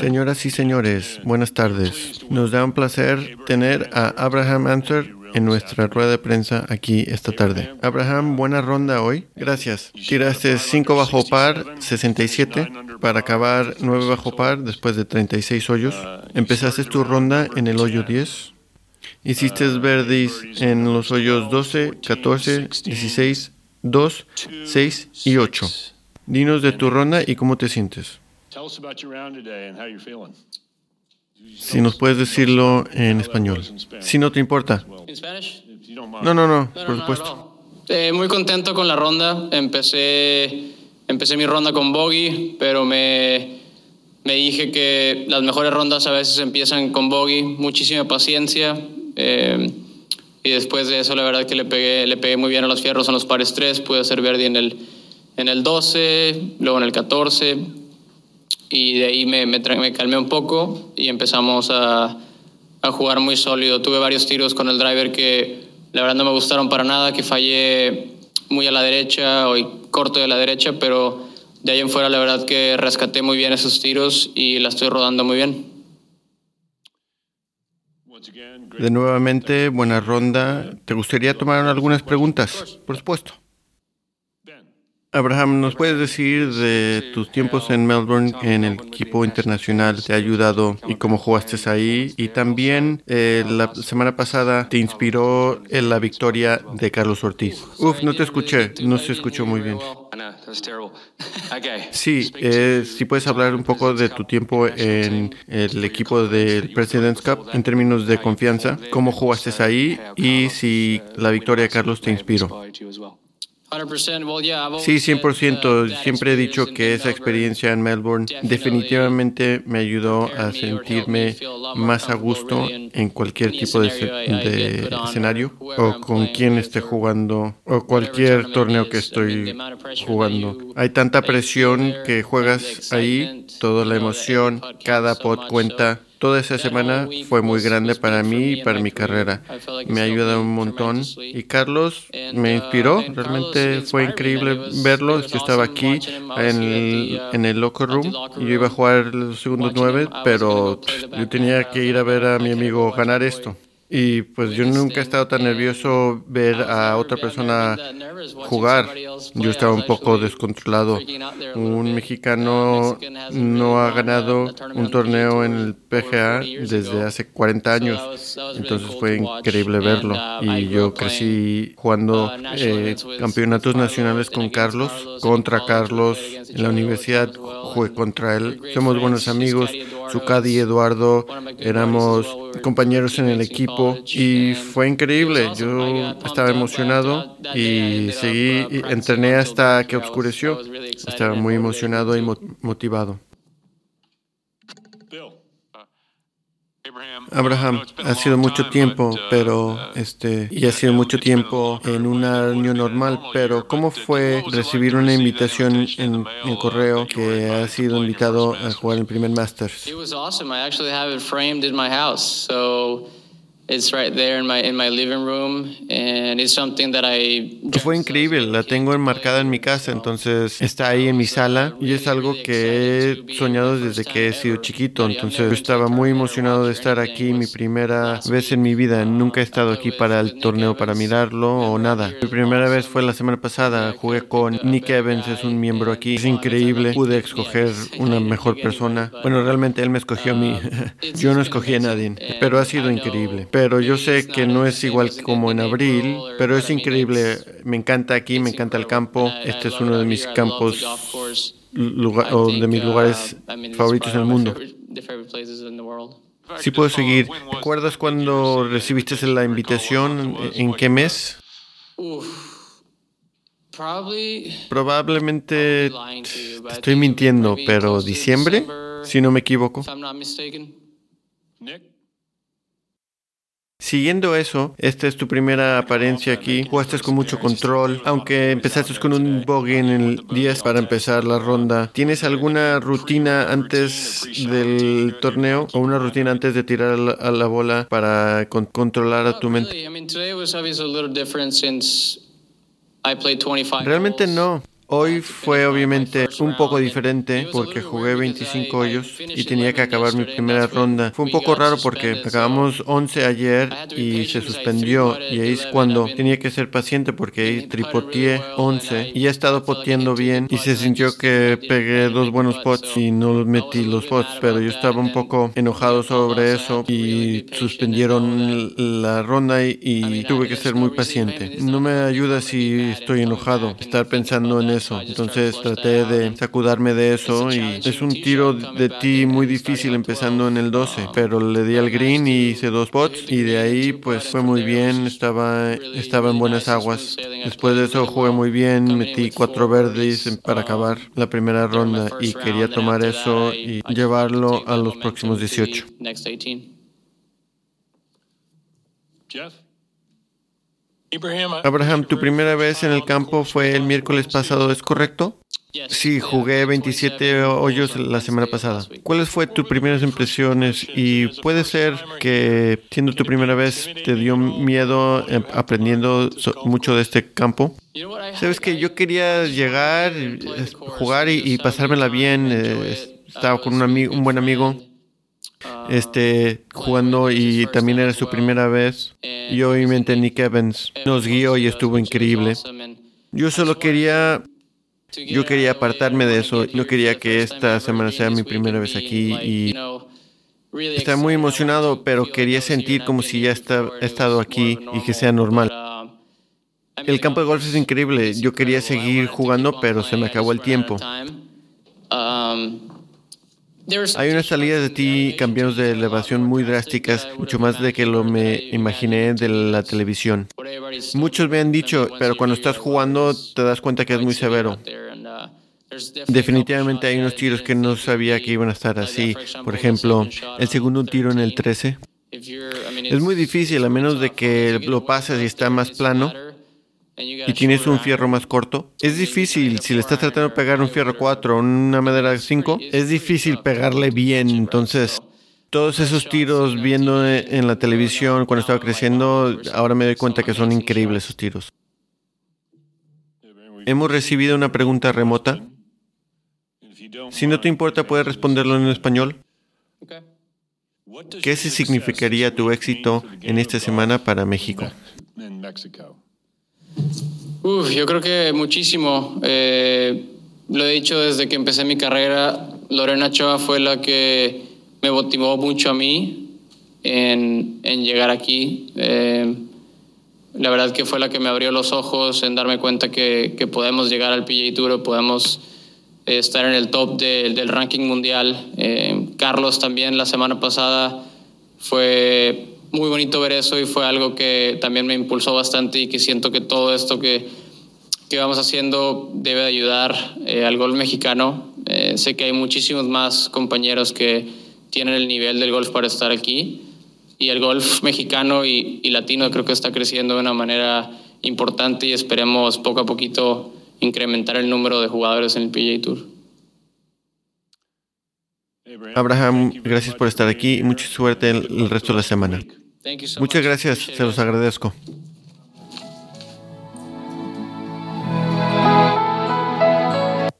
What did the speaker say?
Señoras y señores, buenas tardes. Nos da un placer tener a Abraham Answer en nuestra rueda de prensa aquí esta tarde. Abraham, buena ronda hoy. Gracias. Tiraste 5 bajo par, 67, para acabar 9 bajo par después de 36 hoyos. Empezaste tu ronda en el hoyo 10. Hiciste verdes en los hoyos 12, 14, 16, 2, 6 y 8. Dinos de tu ronda y cómo te sientes. Si nos puedes decirlo en español. Si no te importa. No, no, no, por supuesto. Eh, muy contento con la ronda. Empecé, empecé mi ronda con bogey, pero me, me dije que las mejores rondas a veces empiezan con bogey. Muchísima paciencia. Eh, y después de eso, la verdad que le pegué, le pegué muy bien a los fierros en los pares 3. Pude hacer verde en el, en el 12, luego en el 14 y de ahí me, me, me calmé un poco y empezamos a, a, jugar muy sólido. Tuve varios tiros con el driver que la verdad no me gustaron para nada, que fallé muy a la derecha o corto de la derecha, pero de ahí en fuera la verdad que rescaté muy bien esos tiros y la estoy rodando muy bien. De nuevamente, buena ronda. ¿Te gustaría tomar algunas preguntas? Por supuesto. Abraham, ¿nos puedes decir de tus tiempos en Melbourne en el equipo internacional? ¿Te ha ayudado y cómo jugaste ahí? Y también eh, la semana pasada te inspiró en la victoria de Carlos Ortiz. Uf, no te escuché, no se escuchó muy bien. Sí, eh, si puedes hablar un poco de tu tiempo en el equipo del President's Cup en términos de confianza, cómo jugaste ahí y si la victoria de Carlos te inspiró. Sí, 100%. Siempre he dicho que esa experiencia en Melbourne definitivamente me ayudó a sentirme más a gusto en cualquier tipo de, escenario o con quien esté jugando o cualquier torneo que estoy jugando. Hay tanta presión que juegas ahí, toda la emoción, cada pot cuenta Toda esa semana fue muy grande para mí y para mi carrera. Me ha ayudado un montón. Y Carlos me inspiró. Realmente fue increíble verlo. Estaba aquí en el, en el locker room y yo iba a jugar los segundos nueve, pero yo tenía que ir a ver a mi amigo ganar esto. Y pues yo nunca he estado tan nervioso ver a otra persona jugar. Yo estaba un poco descontrolado. Un mexicano no ha ganado un torneo en el PGA desde hace 40 años. Entonces fue increíble verlo. Y yo crecí jugando eh, campeonatos nacionales con Carlos, contra Carlos. En la universidad jugué contra él. Somos buenos amigos. Su y Eduardo éramos compañeros en el equipo y fue increíble. Yo estaba emocionado y seguí, entrené hasta que oscureció. Estaba muy emocionado y motivado. Abraham, ha sido mucho tiempo, pero este, y ha sido mucho tiempo en un año normal, pero ¿cómo fue recibir una invitación en el correo que ha sido invitado a jugar el primer Masters? Fue increíble, la tengo enmarcada en mi casa, entonces está ahí en mi sala y es algo que he soñado desde que he sido chiquito, entonces yo estaba muy emocionado de estar aquí, mi primera vez en mi vida, nunca he estado aquí para el torneo para mirarlo o nada. Mi primera vez fue la semana pasada, jugué con Nick Evans, es un miembro aquí, es increíble, pude escoger una mejor persona. Bueno, realmente él me escogió a mí, yo no escogí a nadie, pero ha sido increíble pero yo sé que no es igual como en abril, pero es increíble. Me encanta aquí, me encanta el campo. Este es uno de mis campos o de mis lugares favoritos en el mundo. Si puedo seguir, ¿recuerdas cuando recibiste la invitación? ¿En qué mes? Probablemente estoy mintiendo, pero diciembre, si no me equivoco. Siguiendo eso, esta es tu primera apariencia aquí. Jugaste con mucho control, aunque empezaste con un bogey en el 10 para empezar la ronda. ¿Tienes alguna rutina antes del torneo o una rutina antes de tirar a la, bola para controlar a tu mente? Realmente no. Hoy fue obviamente un poco diferente porque jugué 25 hoyos y tenía que acabar mi primera ronda. Fue un poco raro porque acabamos 11 ayer y se suspendió y ahí es cuando tenía que ser paciente porque ahí tripoteé 11 y he estado poteando bien y se sintió que pegué dos buenos pots y no metí los pots, pero yo estaba un poco enojado sobre eso y suspendieron la ronda y, y tuve que ser muy paciente. No me ayuda si estoy enojado estar pensando en eso. Entonces traté de sacudarme de eso y es un tiro de ti muy difícil empezando en el 12, pero le di al green y hice dos pots y de ahí pues fue muy bien, estaba, estaba en buenas aguas. Después de eso jugué muy bien, metí cuatro verdes para acabar la primera ronda y quería tomar eso y llevarlo a los próximos 18. Abraham, tu primera vez en el campo fue el miércoles pasado, ¿es correcto? Sí, jugué 27 hoyos la semana pasada. ¿Cuáles fue tus primeras impresiones? Y puede ser que siendo tu primera vez te dio miedo eh, aprendiendo mucho de este campo. Sabes que yo quería llegar, jugar y, pasármela bien. Eh, estaba con un, amigo, un buen amigo este, jugando y también era su primera vez. Y obviamente Nick Evans nos guió y estuvo increíble. Yo solo quería, yo quería apartarme de eso. No quería que esta semana sea mi primera vez aquí y estaba muy emocionado, pero quería sentir como si ya he estado aquí y que sea normal. El campo de golf es increíble. Yo quería seguir jugando, pero se me acabó el tiempo. Hay unas salidas de ti, cambios de elevación muy drásticas, mucho más de que lo me imaginé de la televisión. Muchos me han dicho, pero cuando estás jugando te das cuenta que es muy severo. Definitivamente hay unos tiros que no sabía que iban a estar así. Por ejemplo, el segundo tiro en el 13. Es muy difícil, a menos de que lo pases y está más plano y tienes un fierro más corto, es difícil, si le estás tratando de pegar un fierro 4 o una madera 5, es difícil pegarle bien. Entonces, todos esos tiros viendo en la televisión cuando estaba creciendo, ahora me doy cuenta que son increíbles esos tiros. Hemos recibido una pregunta remota. Si no te importa, puedes responderlo en español. ¿Qué significaría tu éxito en esta semana para México? Uf, yo creo que muchísimo. Eh, lo he dicho desde que empecé mi carrera. Lorena Choa fue la que me motivó mucho a mí en, en llegar aquí. Eh, la verdad que fue la que me abrió los ojos en darme cuenta que, que podemos llegar al PGA Tour, podemos eh, estar en el top del ranking mundial. Carlos también la semana pasada fue muy bonito ver eso y fue algo que también me impulsó bastante y que siento que todo esto que, que vamos haciendo debe ayudar eh, al golf mexicano. Eh, sé que hay muchísimos más compañeros que tienen el nivel del golf para estar aquí y el golf mexicano y, y latino creo que está creciendo de una manera importante y esperemos poco a poquito incrementar el número de jugadores en el PGA Tour. Abraham, gracias por estar aquí y mucha suerte el resto de la semana. Muchas gracias, se los agradezco.